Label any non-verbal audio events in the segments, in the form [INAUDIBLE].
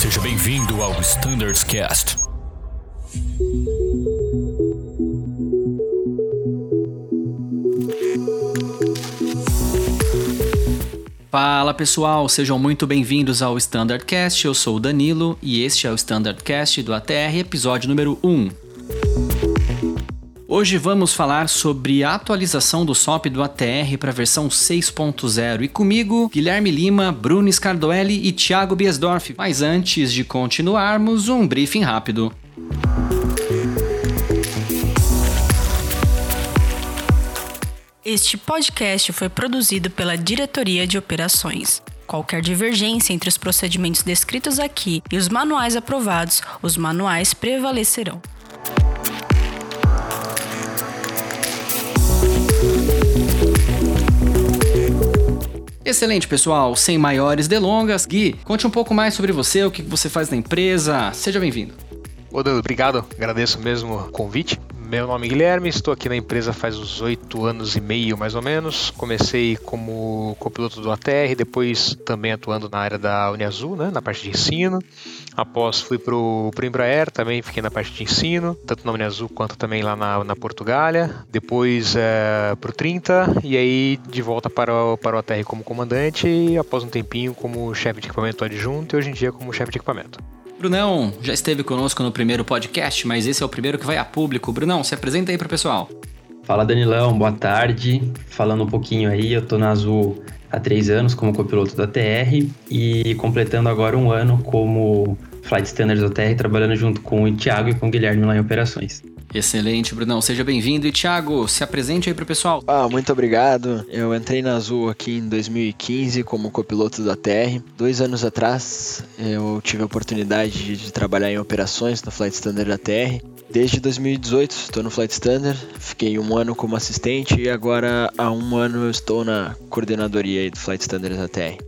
Seja bem-vindo ao Standards Cast. Fala pessoal, sejam muito bem-vindos ao Standardcast. Eu sou o Danilo e este é o Standardcast do ATR, episódio número 1. Hoje vamos falar sobre a atualização do SOP do ATR para a versão 6.0 e comigo, Guilherme Lima, Bruno Scardoelli e Thiago Biesdorf. Mas antes de continuarmos, um briefing rápido. Este podcast foi produzido pela Diretoria de Operações. Qualquer divergência entre os procedimentos descritos aqui e os manuais aprovados, os manuais prevalecerão. Excelente, pessoal. Sem maiores delongas, Gui, conte um pouco mais sobre você, o que você faz na empresa. Seja bem-vindo. Ô, Danilo, obrigado. Agradeço mesmo o convite. Meu nome é Guilherme, estou aqui na empresa faz uns oito anos e meio, mais ou menos. Comecei como copiloto do ATR, depois também atuando na área da Uniazul, né, na parte de ensino. Após fui para o Embraer, também fiquei na parte de ensino, tanto na Uniazul quanto também lá na, na Portugália. Depois é, para o 30 e aí de volta para para o ATR como comandante e após um tempinho como chefe de equipamento adjunto e hoje em dia como chefe de equipamento. Brunão já esteve conosco no primeiro podcast, mas esse é o primeiro que vai a público. Brunão, se apresenta aí para o pessoal. Fala Danilão, boa tarde. Falando um pouquinho aí, eu tô na Azul há três anos como copiloto da TR e completando agora um ano como Flight Standards da TR, trabalhando junto com o Thiago e com o Guilherme lá em operações. Excelente, Brunão. Seja bem-vindo. E Thiago, se apresente aí pro pessoal. Ah, muito obrigado. Eu entrei na Azul aqui em 2015 como copiloto da TR. Dois anos atrás, eu tive a oportunidade de trabalhar em operações no Flight Standard da TR. Desde 2018 estou no Flight Standard, fiquei um ano como assistente e agora há um ano eu estou na coordenadoria do Flight Standard da TR.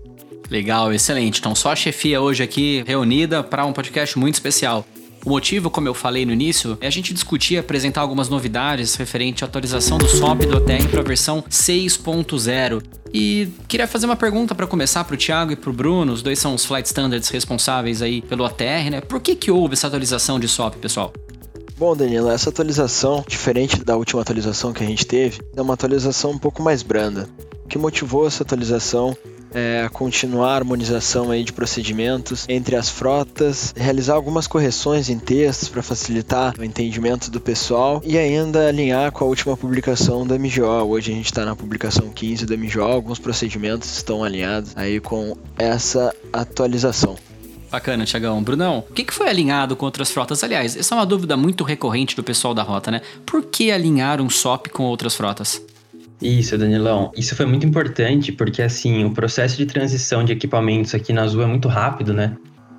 Legal, excelente. Então só a chefia hoje aqui reunida para um podcast muito especial. O motivo, como eu falei no início, é a gente discutir e apresentar algumas novidades referente à atualização do SOP do ATR para a versão 6.0. E queria fazer uma pergunta para começar para o Thiago e para o Bruno, os dois são os flight standards responsáveis aí pelo ATR, né? Por que que houve essa atualização de SOP, pessoal? Bom, Danilo, essa atualização, diferente da última atualização que a gente teve, é uma atualização um pouco mais branda. O que motivou essa atualização é, continuar a harmonização aí de procedimentos entre as frotas, realizar algumas correções em textos para facilitar o entendimento do pessoal e ainda alinhar com a última publicação da MGO. Hoje a gente está na publicação 15 da MGO, alguns procedimentos estão alinhados aí com essa atualização. Bacana, Tiagão. Brunão, o que foi alinhado com outras frotas? Aliás, essa é uma dúvida muito recorrente do pessoal da rota, né? Por que alinhar um SOP com outras frotas? Isso, Danilão. Isso foi muito importante porque, assim, o processo de transição de equipamentos aqui na Azul é muito rápido, né?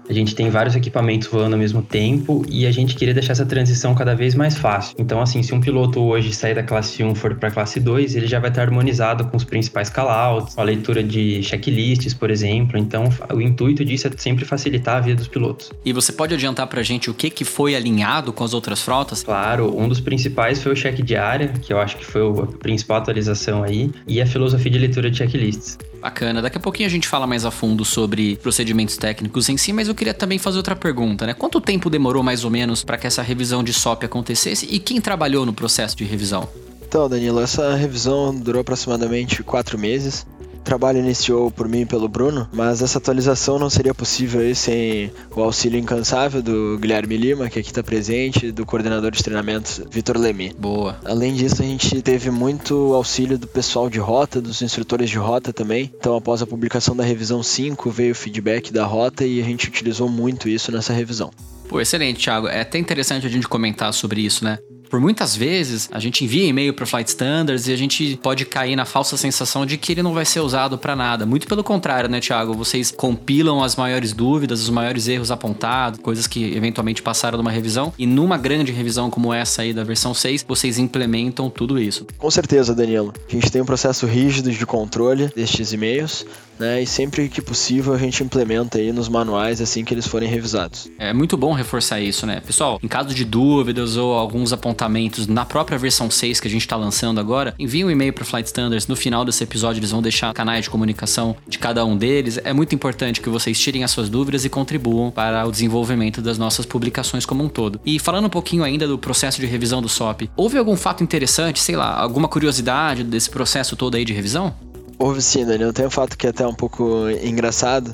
A gente tem vários equipamentos voando ao mesmo tempo e a gente queria deixar essa transição cada vez mais fácil. Então, assim, se um piloto hoje sair da classe 1 e for para a classe 2, ele já vai estar harmonizado com os principais callouts, a leitura de checklists, por exemplo. Então, o intuito disso é sempre facilitar a vida dos pilotos. E você pode adiantar para a gente o que, que foi alinhado com as outras frotas? Claro, um dos principais foi o check de área, que eu acho que foi a principal atualização aí, e a filosofia de leitura de checklists. Bacana. Daqui a pouquinho a gente fala mais a fundo sobre procedimentos técnicos em si, mas eu queria também fazer outra pergunta, né? Quanto tempo demorou mais ou menos para que essa revisão de SOP acontecesse e quem trabalhou no processo de revisão? Então, Danilo, essa revisão durou aproximadamente quatro meses trabalho iniciou por mim e pelo Bruno, mas essa atualização não seria possível aí sem o auxílio incansável do Guilherme Lima, que aqui está presente, do coordenador de treinamentos Vitor Lemi. Boa. Além disso, a gente teve muito auxílio do pessoal de rota, dos instrutores de rota também. Então, após a publicação da revisão 5, veio o feedback da rota e a gente utilizou muito isso nessa revisão. Pô, excelente, Thiago. É até interessante a gente comentar sobre isso, né? Por muitas vezes, a gente envia e-mail para Flight Standards e a gente pode cair na falsa sensação de que ele não vai ser usado para nada. Muito pelo contrário, né, Thiago? Vocês compilam as maiores dúvidas, os maiores erros apontados, coisas que eventualmente passaram numa revisão, e numa grande revisão como essa aí da versão 6, vocês implementam tudo isso. Com certeza, Danilo. A gente tem um processo rígido de controle destes e-mails né? E sempre que possível a gente implementa aí nos manuais assim que eles forem revisados. É muito bom reforçar isso, né? Pessoal, em caso de dúvidas ou alguns apontamentos na própria versão 6 que a gente está lançando agora, envie um e-mail para Flight Standards. No final desse episódio, eles vão deixar canais de comunicação de cada um deles. É muito importante que vocês tirem as suas dúvidas e contribuam para o desenvolvimento das nossas publicações como um todo. E falando um pouquinho ainda do processo de revisão do SOP, houve algum fato interessante, sei lá, alguma curiosidade desse processo todo aí de revisão? Houve sim, Daniel. Tem um fato que é até um pouco engraçado.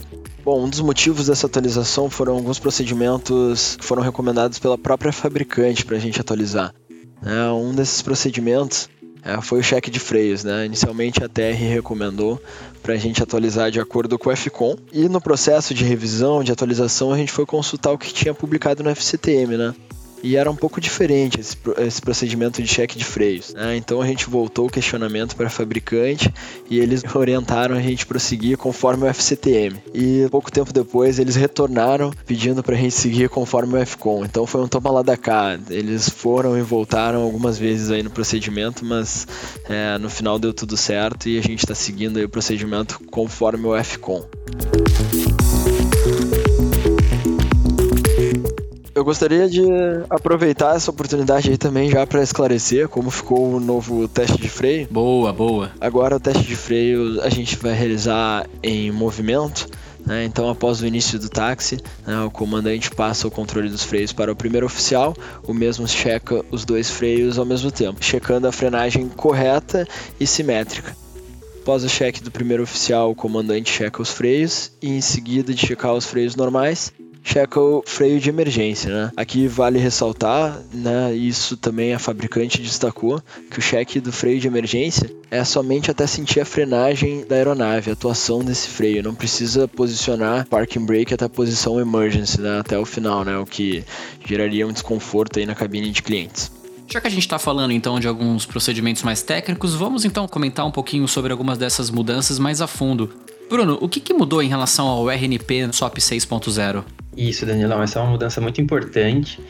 Bom, um dos motivos dessa atualização foram alguns procedimentos que foram recomendados pela própria fabricante para a gente atualizar. É, um desses procedimentos é, foi o cheque de freios. Né? Inicialmente a TR recomendou para a gente atualizar de acordo com o FCOM e no processo de revisão, de atualização, a gente foi consultar o que tinha publicado no FCTM. Né? E era um pouco diferente esse, esse procedimento de cheque de freios. Né? Então a gente voltou o questionamento para fabricante e eles [LAUGHS] orientaram a gente prosseguir conforme o FCTM. E pouco tempo depois eles retornaram pedindo para a gente seguir conforme o FCOM. Então foi um toma lá da cá. Eles foram e voltaram algumas vezes aí no procedimento, mas é, no final deu tudo certo e a gente está seguindo o procedimento conforme o FCOM. Eu gostaria de aproveitar essa oportunidade aí também já para esclarecer como ficou o novo teste de freio. Boa, boa. Agora o teste de freio a gente vai realizar em movimento. Né? Então, após o início do táxi, né, o comandante passa o controle dos freios para o primeiro oficial, o mesmo checa os dois freios ao mesmo tempo, checando a frenagem correta e simétrica. Após o cheque do primeiro oficial, o comandante checa os freios e, em seguida de checar os freios normais, checa o freio de emergência, né? Aqui vale ressaltar, né, isso também a fabricante destacou, que o cheque do freio de emergência é somente até sentir a frenagem da aeronave, a atuação desse freio, não precisa posicionar parking brake até a posição emergency, né, até o final, né, o que geraria um desconforto aí na cabine de clientes. Já que a gente está falando então de alguns procedimentos mais técnicos, vamos então comentar um pouquinho sobre algumas dessas mudanças mais a fundo. Bruno, o que, que mudou em relação ao RNP SOP 6.0? Isso, Danilão, essa é uma mudança muito importante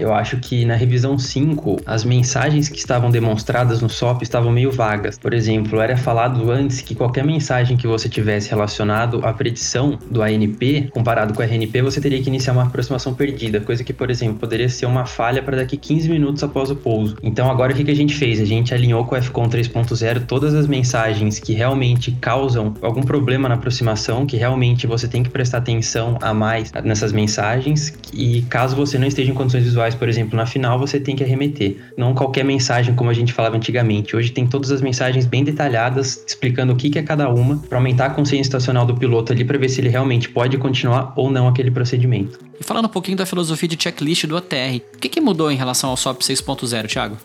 eu acho que na revisão 5, as mensagens que estavam demonstradas no SOP estavam meio vagas. Por exemplo, era falado antes que qualquer mensagem que você tivesse relacionado à predição do ANP, comparado com a RNP, você teria que iniciar uma aproximação perdida, coisa que, por exemplo, poderia ser uma falha para daqui 15 minutos após o pouso. Então, agora o que a gente fez? A gente alinhou com o FCON 3.0 todas as mensagens que realmente causam algum problema na aproximação, que realmente você tem que prestar atenção a mais nessas mensagens, e caso você não esteja em condições visuais por exemplo, na final você tem que arremeter. Não qualquer mensagem como a gente falava antigamente. Hoje tem todas as mensagens bem detalhadas, explicando o que é cada uma, para aumentar a consciência estacional do piloto ali, para ver se ele realmente pode continuar ou não aquele procedimento. E falando um pouquinho da filosofia de checklist do ATR, o que, que mudou em relação ao SOP 6.0, Thiago?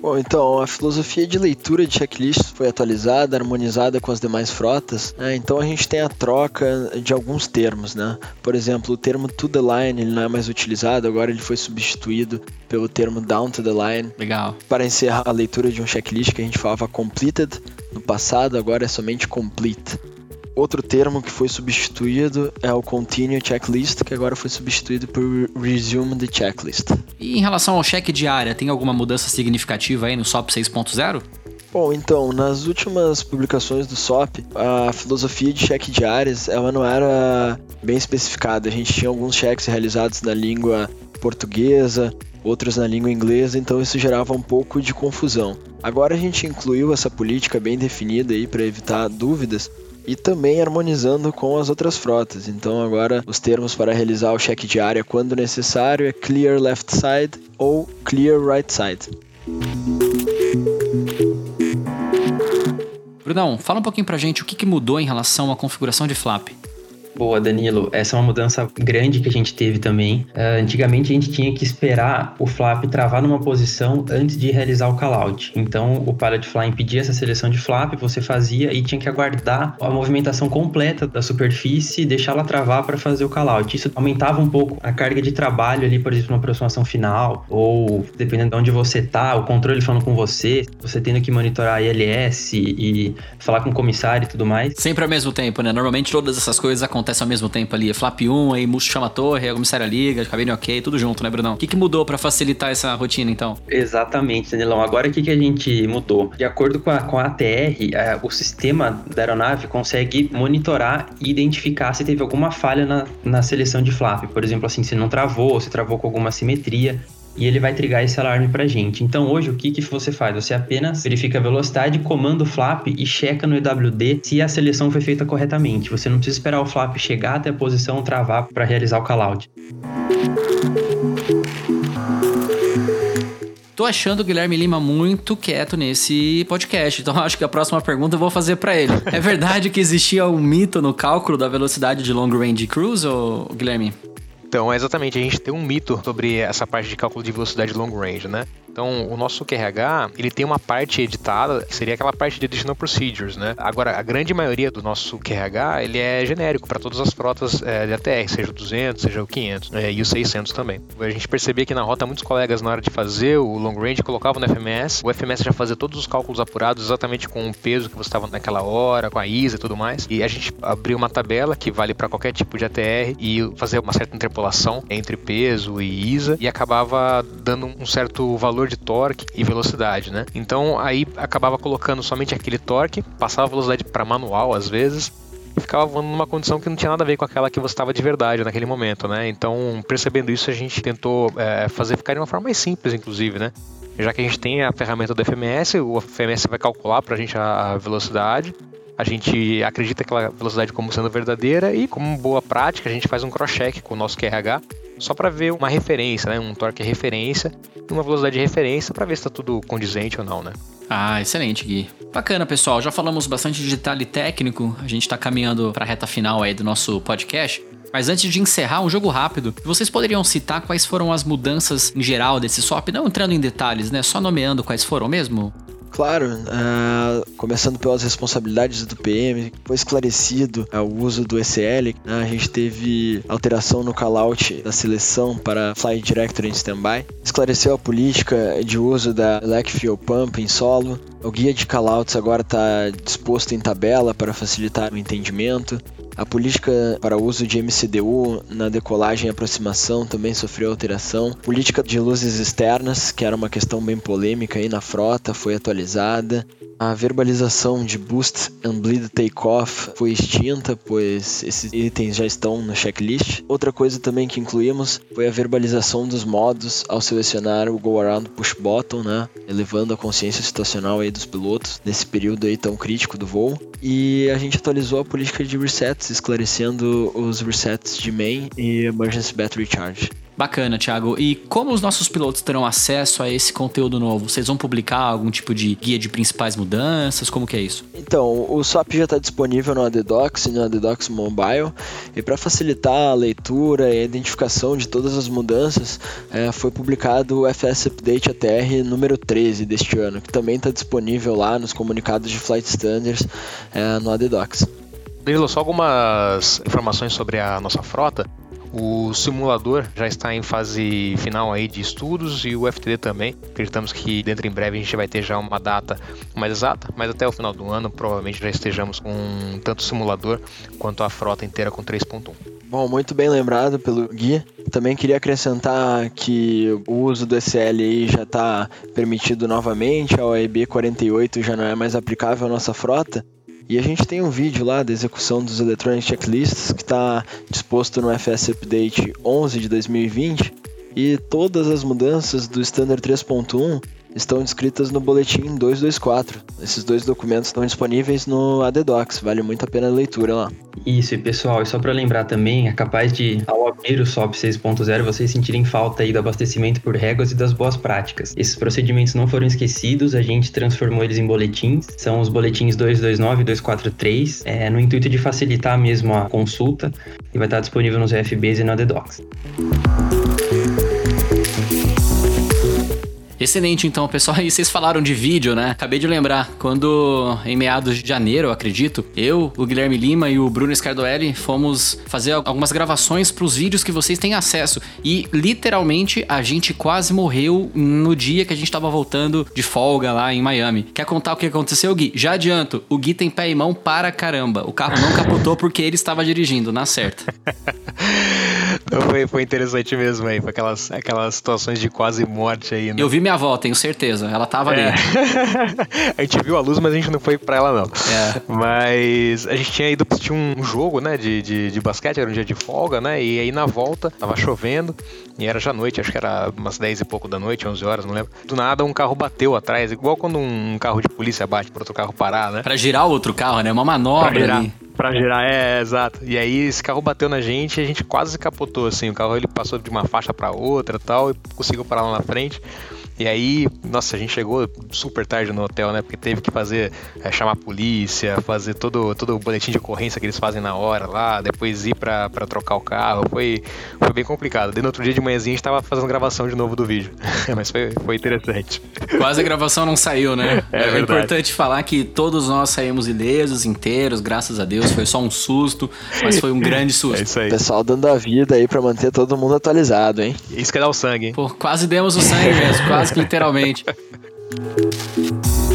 Bom, então a filosofia de leitura de checklists foi atualizada, harmonizada com as demais frotas. Né? Então a gente tem a troca de alguns termos, né? Por exemplo, o termo to the line ele não é mais utilizado, agora ele foi substituído pelo termo down to the line. Legal. Para encerrar a leitura de um checklist que a gente falava completed no passado, agora é somente complete. Outro termo que foi substituído é o Continue Checklist, que agora foi substituído por Resume the Checklist. E em relação ao cheque de área, tem alguma mudança significativa aí no SOP 6.0? Bom, então, nas últimas publicações do SOP, a filosofia de cheque de áreas ela não era bem especificada. A gente tinha alguns cheques realizados na língua portuguesa, outros na língua inglesa, então isso gerava um pouco de confusão. Agora a gente incluiu essa política bem definida aí para evitar dúvidas e também harmonizando com as outras frotas. Então agora os termos para realizar o cheque de área quando necessário é clear left side ou clear right side. Brunão, fala um pouquinho pra gente o que mudou em relação à configuração de flap. Boa, Danilo. Essa é uma mudança grande que a gente teve também. Uh, antigamente a gente tinha que esperar o flap travar numa posição antes de realizar o callout. Então o Pilot Flying pedia essa seleção de flap, você fazia e tinha que aguardar a movimentação completa da superfície e deixá-la travar para fazer o callout. Isso aumentava um pouco a carga de trabalho ali, por exemplo, na aproximação final, ou dependendo de onde você tá, o controle falando com você, você tendo que monitorar a ILS e falar com o comissário e tudo mais. Sempre ao mesmo tempo, né? Normalmente todas essas coisas acontecem acontece ao mesmo tempo ali. Flap 1, aí Musto chama a torre, a comissária liga, cabine ok, tudo junto, né, Brunão? O que, que mudou para facilitar essa rotina, então? Exatamente, Danilão. Agora o que, que a gente mudou? De acordo com a, com a ATR, é, o sistema da aeronave consegue monitorar e identificar se teve alguma falha na, na seleção de flap. Por exemplo, assim, se não travou, se travou com alguma simetria. E ele vai trigar esse alarme pra gente. Então hoje o que, que você faz? Você apenas verifica a velocidade, comanda o flap e checa no EWD se a seleção foi feita corretamente. Você não precisa esperar o flap chegar até a posição travar para realizar o callout. Tô achando o Guilherme Lima muito quieto nesse podcast, então [LAUGHS] acho que a próxima pergunta eu vou fazer para ele. É verdade que existia um mito no cálculo da velocidade de long range cruise, ou Guilherme? Então, exatamente, a gente tem um mito sobre essa parte de cálculo de velocidade long range, né? Então, o nosso QRH, ele tem uma parte editada, que seria aquela parte de additional procedures, né? Agora, a grande maioria do nosso QRH, ele é genérico para todas as frotas é, de ATR, seja o 200, seja o 500, né? e o 600 também. A gente percebia que na rota muitos colegas na hora de fazer o long range colocavam no FMS, o FMS já fazia todos os cálculos apurados exatamente com o peso que você estava naquela hora, com a ISA e tudo mais. E a gente abriu uma tabela que vale para qualquer tipo de ATR e fazer uma certa interpolação entre peso e ISA e acabava dando um certo valor de torque e velocidade, né? Então aí acabava colocando somente aquele torque, passava a velocidade para manual às vezes, ficava voando numa condição que não tinha nada a ver com aquela que você estava de verdade naquele momento, né? Então, percebendo isso, a gente tentou é, fazer ficar de uma forma mais simples, inclusive, né? Já que a gente tem a ferramenta do FMS, o FMS vai calcular para a gente a velocidade, a gente acredita aquela velocidade como sendo verdadeira e, como boa prática, a gente faz um cross-check com o nosso QRH só para ver uma referência, né? Um torque referência e uma velocidade de referência para ver se está tudo condizente ou não, né? Ah, excelente, Gui. Bacana, pessoal. Já falamos bastante de detalhe técnico. A gente está caminhando para a reta final aí do nosso podcast. Mas antes de encerrar, um jogo rápido. Vocês poderiam citar quais foram as mudanças em geral desse SOP? Não entrando em detalhes, né? Só nomeando quais foram mesmo? Claro, uh, começando pelas responsabilidades do PM, foi esclarecido uh, o uso do ECL. Né? a gente teve alteração no callout da seleção para Flight Director em standby. Esclareceu a política de uso da Elect Fuel Pump em solo. O guia de callouts agora está disposto em tabela para facilitar o entendimento. A política para uso de MCDU na decolagem e aproximação também sofreu alteração. Política de luzes externas, que era uma questão bem polêmica aí na frota, foi atualizada. A verbalização de Boost and Bleed Takeoff foi extinta, pois esses itens já estão no checklist. Outra coisa também que incluímos foi a verbalização dos modos ao selecionar o Go Around Push Button, né? elevando a consciência situacional aí dos pilotos nesse período aí tão crítico do voo. E a gente atualizou a política de resets, esclarecendo os resets de main e emergency battery charge. Bacana, Thiago. E como os nossos pilotos terão acesso a esse conteúdo novo? Vocês vão publicar algum tipo de guia de principais mudanças? Como que é isso? Então, o SWAP já está disponível no ADDocs e no ADDocs Mobile. E para facilitar a leitura e a identificação de todas as mudanças, é, foi publicado o FS Update ATR número 13 deste ano, que também está disponível lá nos comunicados de Flight Standards é, no ADDocs. Danilo, só algumas informações sobre a nossa frota. O simulador já está em fase final aí de estudos e o FTD também. Acreditamos que dentro em breve a gente vai ter já uma data mais exata, mas até o final do ano provavelmente já estejamos com tanto o simulador quanto a frota inteira com 3.1. Bom, muito bem lembrado pelo Gui. Também queria acrescentar que o uso do SL já está permitido novamente, a OEB 48 já não é mais aplicável à nossa frota. E a gente tem um vídeo lá da execução dos Electronic Checklists que está disposto no FS Update 11 de 2020 e todas as mudanças do Standard 3.1 estão descritas no boletim 224. Esses dois documentos estão disponíveis no ADDocs, vale muito a pena a leitura lá. Isso, e pessoal, e só para lembrar também, é capaz de, ao abrir o SOP 6.0, vocês sentirem falta aí do abastecimento por réguas e das boas práticas. Esses procedimentos não foram esquecidos, a gente transformou eles em boletins, são os boletins 229 e 243, é, no intuito de facilitar mesmo a consulta, e vai estar disponível nos FBs e no ADDocs. Excelente, então, pessoal. [LAUGHS] E vocês falaram de vídeo, né? Acabei de lembrar, quando em meados de janeiro, acredito, eu, o Guilherme Lima e o Bruno Scardoelli fomos fazer algumas gravações para os vídeos que vocês têm acesso. E literalmente a gente quase morreu no dia que a gente estava voltando de folga lá em Miami. Quer contar o que aconteceu, Gui? Já adianto, o Gui tem pé e mão para caramba. O carro não capotou porque ele estava dirigindo, na certa. [LAUGHS] Não, foi, foi interessante mesmo aí, foi aquelas, aquelas situações de quase morte aí, né? Eu vi minha avó, tenho certeza. Ela tava ali. É. [LAUGHS] a gente viu a luz, mas a gente não foi pra ela, não. É. Mas a gente tinha ido assistir um jogo, né, de, de, de basquete, era um dia de folga, né? E aí na volta, tava chovendo, e era já noite, acho que era umas 10 e pouco da noite, 11 horas, não lembro. Do nada, um carro bateu atrás, igual quando um carro de polícia bate pro outro carro parar, né? Pra girar o outro carro, né? Uma manobra Pra girar. ali. Pra girar, é, exato. E aí esse carro bateu na gente e a gente quase capotou, assim. O carro ele passou de uma faixa pra outra e tal, e conseguiu parar lá na frente. E aí, nossa, a gente chegou super tarde no hotel, né? Porque teve que fazer, é, chamar a polícia, fazer todo, todo o boletim de ocorrência que eles fazem na hora lá, depois ir pra, pra trocar o carro. Foi, foi bem complicado. Daí no outro dia de manhãzinha a gente tava fazendo gravação de novo do vídeo. [LAUGHS] Mas foi, foi interessante. Quase a gravação não saiu, né? [LAUGHS] É verdade. importante falar que todos nós saímos ilesos, inteiros, graças a Deus. Foi só um susto, mas foi um grande [LAUGHS] É susto. isso aí. Pessoal dando a vida aí pra manter todo mundo atualizado, hein? Isso que é dar o sangue, hein? Pô, quase demos o sangue mesmo, quase que literalmente. [LAUGHS]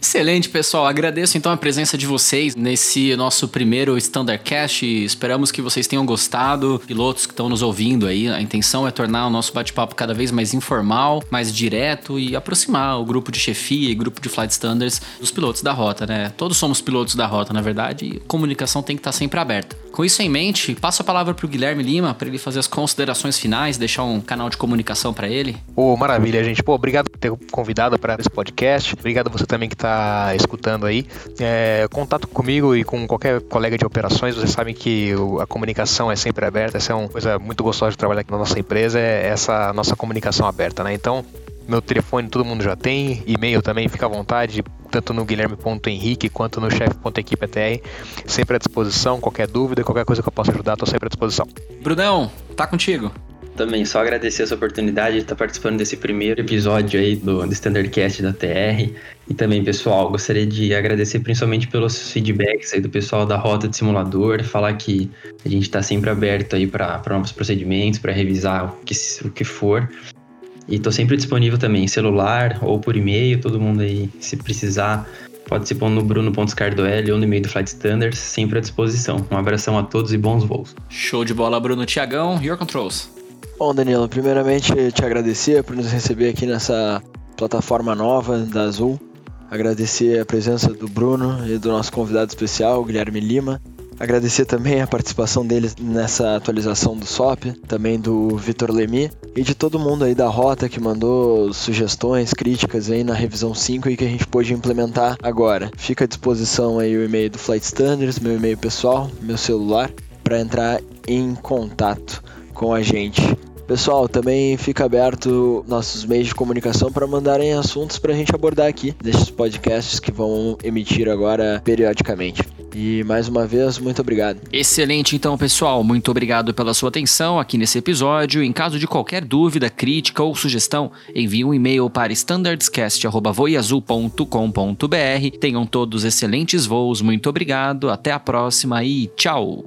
Excelente, pessoal. Agradeço então a presença de vocês nesse nosso primeiro Standardcast. Esperamos que vocês tenham gostado. Pilotos que estão nos ouvindo aí, a intenção é tornar o nosso bate-papo cada vez mais informal, mais direto e aproximar o grupo de chefia e grupo de flight standards dos pilotos da rota, né? Todos somos pilotos da rota, na verdade, e comunicação tem que estar sempre aberta. Com isso em mente, passo a palavra para o Guilherme Lima para ele fazer as considerações finais, deixar um canal de comunicação para ele. Pô, maravilha, gente. Pô, obrigado por ter convidado para esse podcast. Obrigado você também que está escutando aí. É, contato comigo e com qualquer colega de operações, vocês sabem que o- a comunicação é sempre aberta. Essa é uma coisa muito gostosa de trabalhar aqui na nossa empresa, é essa nossa comunicação aberta, né? Então, meu telefone todo mundo já tem, e-mail também, fica à vontade, tanto no guilherme.henrique quanto no chefe.equipe.tr. Sempre à disposição, qualquer dúvida, qualquer coisa que eu possa ajudar, estou sempre à disposição. Brunão, tá contigo. Também só agradecer essa oportunidade de estar participando desse primeiro episódio aí do, do Standardcast da TR. E também, pessoal, gostaria de agradecer principalmente pelos feedbacks aí do pessoal da Rota de Simulador, falar que a gente está sempre aberto aí para novos procedimentos, para revisar o que, o que for. E estou sempre disponível também, celular ou por e-mail, todo mundo aí, se precisar, pode se pôr no bruno.scardoel ou no e-mail do Flight Standards, sempre à disposição. Um abração a todos e bons voos. Show de bola, Bruno Tiagão, Your Controls. Bom, Danilo, primeiramente te agradecer por nos receber aqui nessa plataforma nova da Azul. Agradecer a presença do Bruno e do nosso convidado especial, Guilherme Lima. Agradecer também a participação deles nessa atualização do SOP, também do Vitor Lemi e de todo mundo aí da rota que mandou sugestões, críticas aí na revisão 5 e que a gente pôde implementar agora. Fica à disposição aí o e-mail do Flight Standards, meu e-mail pessoal, meu celular, para entrar em contato com a gente. Pessoal, também fica aberto nossos meios de comunicação para mandarem assuntos para a gente abordar aqui, desses podcasts que vão emitir agora periodicamente. E mais uma vez, muito obrigado. Excelente, então, pessoal. Muito obrigado pela sua atenção aqui nesse episódio. Em caso de qualquer dúvida, crítica ou sugestão, envie um e-mail para standardscast.voiazul.com.br. Tenham todos excelentes voos. Muito obrigado. Até a próxima e tchau.